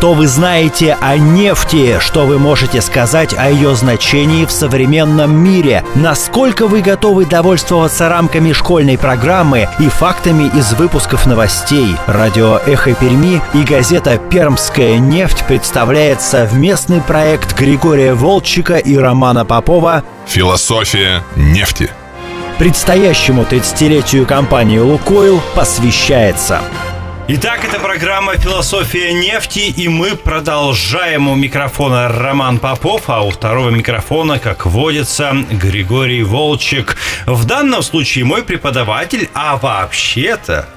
Что вы знаете о нефти? Что вы можете сказать о ее значении в современном мире? Насколько вы готовы довольствоваться рамками школьной программы и фактами из выпусков новостей? Радио «Эхо Перми» и газета «Пермская нефть» представляет совместный проект Григория Волчика и Романа Попова «Философия нефти». Предстоящему 30-летию компании «Лукойл» посвящается – Итак, это программа «Философия нефти», и мы продолжаем. У микрофона Роман Попов, а у второго микрофона, как водится, Григорий Волчек. В данном случае мой преподаватель, а вообще-то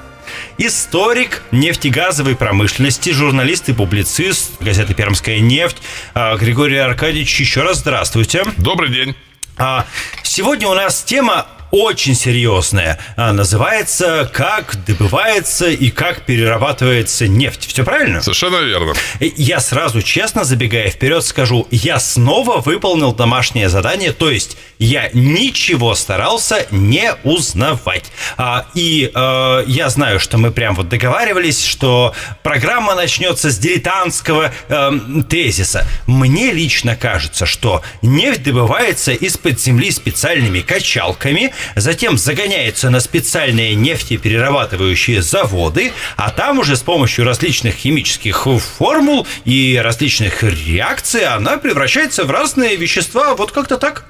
историк нефтегазовой промышленности, журналист и публицист газеты «Пермская нефть» а, Григорий Аркадьевич. Еще раз здравствуйте. Добрый день. А, сегодня у нас тема очень серьезная. А, называется «Как добывается и как перерабатывается нефть». Все правильно? Совершенно верно. Я сразу, честно, забегая вперед, скажу, я снова выполнил домашнее задание, то есть я ничего старался не узнавать. А, и а, я знаю, что мы прям вот договаривались, что программа начнется с дилетантского а, тезиса. Мне лично кажется, что нефть добывается из-под земли специальными качалками, затем загоняется на специальные нефтеперерабатывающие заводы, а там уже с помощью различных химических формул и различных реакций она превращается в разные вещества. Вот как-то так.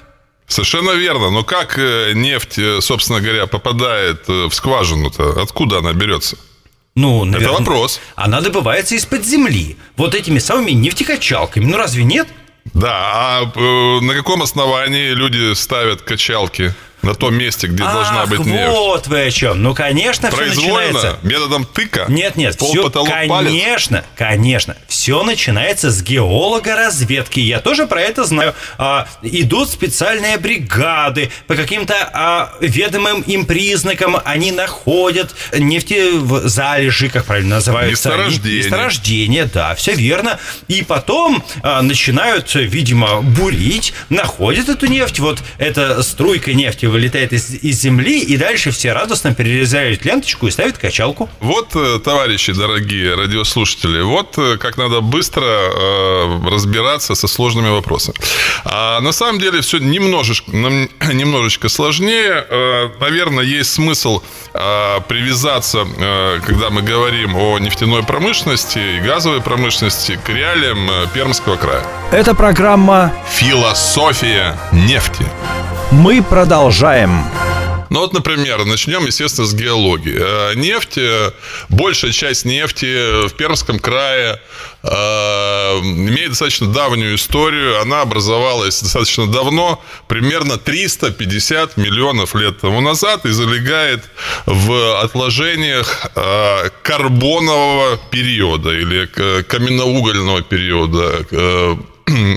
Совершенно верно. Но как э, нефть, э, собственно говоря, попадает э, в скважину-то? Откуда она берется? Ну, наверное, Это вопрос. Она добывается из-под земли. Вот этими самыми нефтекачалками. Ну, разве нет? Да, а на каком основании люди ставят качалки? На том месте, где Ах, должна быть нефть. вот вы о чем. Ну, конечно, все начинается... методом тыка? Нет, нет, Пол, все, потолок, конечно, палец. конечно. Все начинается с геолога разведки. Я тоже про это знаю. А, идут специальные бригады по каким-то а, ведомым им признакам. Они находят нефтезалежи, как правильно называются. Месторождение. Месторождение, да, все верно. И потом а, начинают, видимо, бурить, находят эту нефть. Вот эта струйка нефти вылетает из, из земли, и дальше все радостно перерезают ленточку и ставят качалку. Вот, э, товарищи дорогие радиослушатели, вот э, как надо быстро э, разбираться со сложными вопросами. А на самом деле все немножечко, немножечко сложнее. Э, наверное, есть смысл э, привязаться, э, когда мы говорим о нефтяной промышленности и газовой промышленности, к реалиям Пермского края. Это программа «Философия нефти». Мы продолжаем. Ну вот, например, начнем, естественно, с геологии. Э, нефть, э, большая часть нефти в Пермском крае э, имеет достаточно давнюю историю. Она образовалась достаточно давно, примерно 350 миллионов лет тому назад, и залегает в отложениях карбонового периода или каменноугольного периода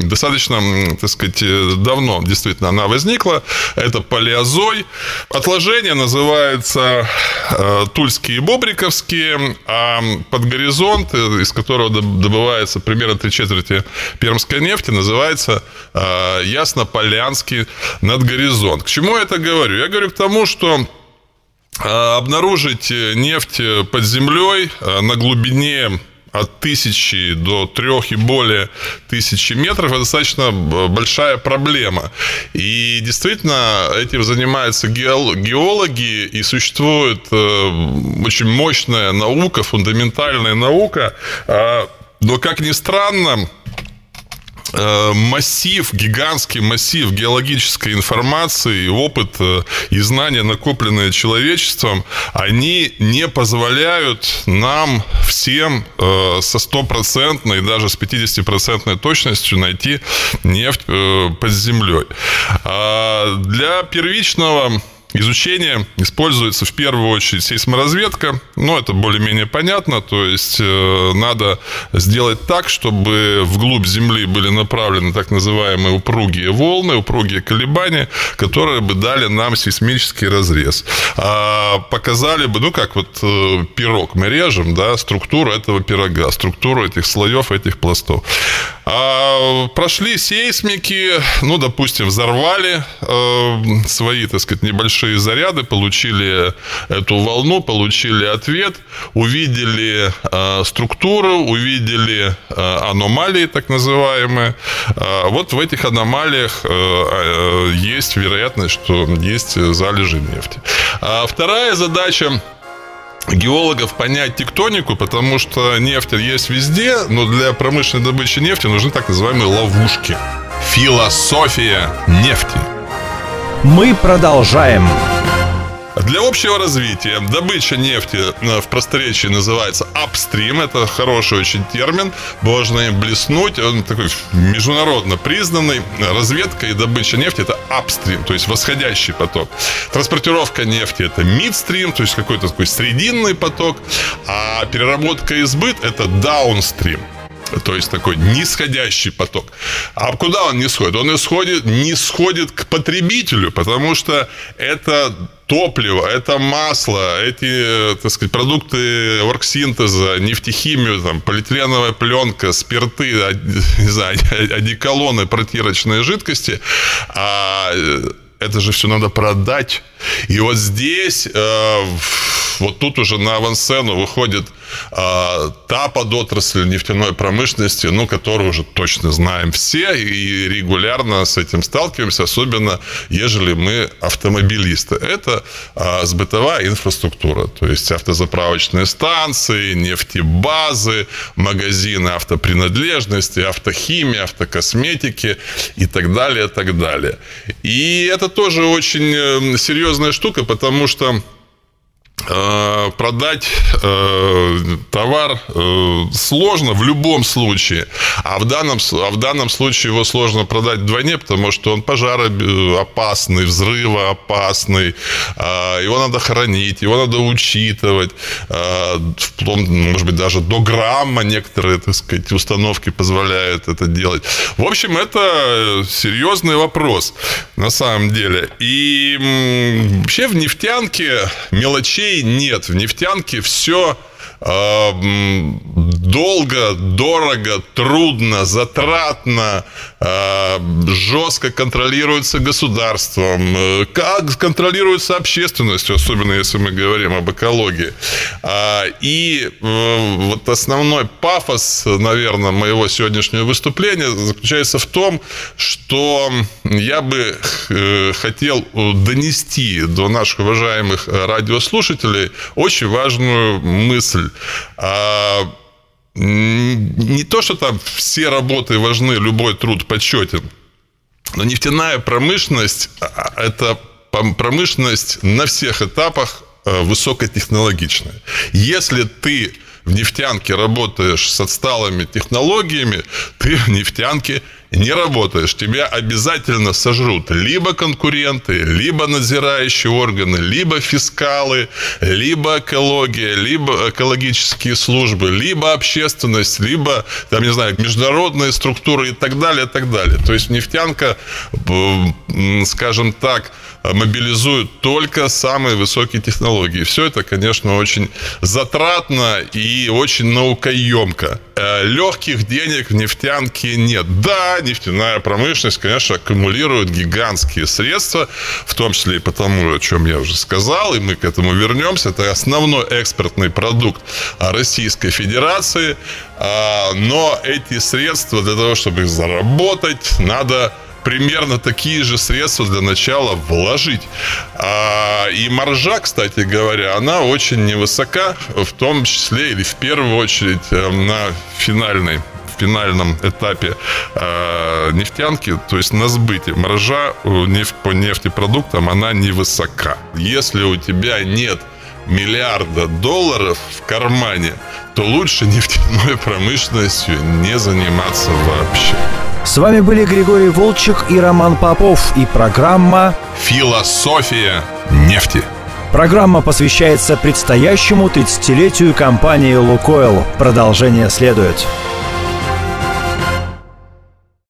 достаточно, так сказать, давно действительно она возникла. Это палеозой. Отложения называются э, Тульские и Бобриковские, а под горизонт, э, из которого добывается примерно три четверти пермской нефти, называется э, Ясно-Полянский надгоризонт. К чему я это говорю? Я говорю к тому, что обнаружить нефть под землей на глубине от тысячи до трех и более тысячи метров это достаточно большая проблема. И действительно этим занимаются геологи, и существует э, очень мощная наука, фундаментальная наука. А, но, как ни странно, Э, массив, гигантский массив геологической информации, опыт э, и знания, накопленные человечеством, они не позволяют нам всем э, со стопроцентной, даже с 50% точностью найти нефть под землей. А для первичного изучение используется в первую очередь сейсморазведка. Ну, это более-менее понятно. То есть э, надо сделать так, чтобы вглубь Земли были направлены так называемые упругие волны, упругие колебания, которые бы дали нам сейсмический разрез. А показали бы, ну, как вот э, пирог мы режем, да, структуру этого пирога, структуру этих слоев, этих пластов. А, прошли сейсмики, ну, допустим, взорвали э, свои, так сказать, небольшие заряды, получили эту волну, получили ответ, увидели э, структуру, увидели э, аномалии, так называемые. Э, вот в этих аномалиях есть вероятность, что есть залежи нефти. А вторая задача геологов понять тектонику, потому что нефть есть везде, но для промышленной добычи нефти нужны так называемые ловушки. Философия нефти. Мы продолжаем. Для общего развития добыча нефти э, в просторечии называется апстрим. Это хороший очень термин. Можно им блеснуть. Он такой международно признанный. Разведка и добыча нефти – это апстрим, то есть восходящий поток. Транспортировка нефти – это мидстрим, то есть какой-то такой срединный поток. А переработка и сбыт – это даунстрим. То есть такой нисходящий поток. А куда он не сходит? Он исходит, не сходит к потребителю, потому что это топливо, это масло, эти, так сказать, продукты оргсинтеза, нефтехимию, там, полиэтиленовая пленка, спирты, не знаю, одеколоны, протирочные жидкости, а э, это же все надо продать. И вот здесь, э, вот тут уже на авансцену выходит э, та подотрасль нефтяной промышленности, ну, которую уже точно знаем все и регулярно с этим сталкиваемся, особенно ежели мы автомобилисты. Это э, сбытовая инфраструктура, то есть автозаправочные станции, нефтебазы, магазины автопринадлежности, автохимия, автокосметики и так далее, и так далее. И это тоже очень э, серьезная штука, потому что продать э, товар э, сложно в любом случае, а в данном, а в данном случае его сложно продать вдвойне, потому что он пожароопасный, взрывоопасный, э, его надо хранить, его надо учитывать, э, может быть, даже до грамма некоторые, так сказать, установки позволяют это делать. В общем, это серьезный вопрос на самом деле. И вообще в нефтянке мелочей нет. В нефтянке все долго, дорого, трудно, затратно, а, жестко контролируется государством, э, как контролируется общественностью, особенно если мы говорим об экологии. А, и э, вот основной пафос, наверное, моего сегодняшнего выступления заключается в том, что я бы э, хотел донести до наших уважаемых радиослушателей очень важную мысль мысль. А, не то, что там все работы важны, любой труд почетен, но нефтяная промышленность а, – это промышленность на всех этапах а, высокотехнологичная. Если ты в нефтянке работаешь с отсталыми технологиями, ты в нефтянке не работаешь, тебя обязательно сожрут либо конкуренты, либо надзирающие органы, либо фискалы, либо экология, либо экологические службы, либо общественность, либо, там, не знаю, международные структуры и так далее, и так далее. То есть нефтянка, скажем так, мобилизуют только самые высокие технологии. Все это, конечно, очень затратно и очень наукоемко. Э, Легких денег в нефтянке нет. Да, нефтяная промышленность, конечно, аккумулирует гигантские средства, в том числе и потому, о чем я уже сказал, и мы к этому вернемся. Это основной экспортный продукт Российской Федерации. А, но эти средства для того, чтобы их заработать, надо примерно такие же средства для начала вложить. А, и маржа, кстати говоря, она очень невысока, в том числе или в первую очередь э, на финальной финальном этапе э, нефтянки, то есть на сбыте, маржа нефть, по нефтепродуктам, она невысока. Если у тебя нет миллиарда долларов в кармане, то лучше нефтяной промышленностью не заниматься вообще. С вами были Григорий Волчек и Роман Попов и программа «Философия нефти». Программа посвящается предстоящему 30-летию компании «Лукойл». Продолжение следует.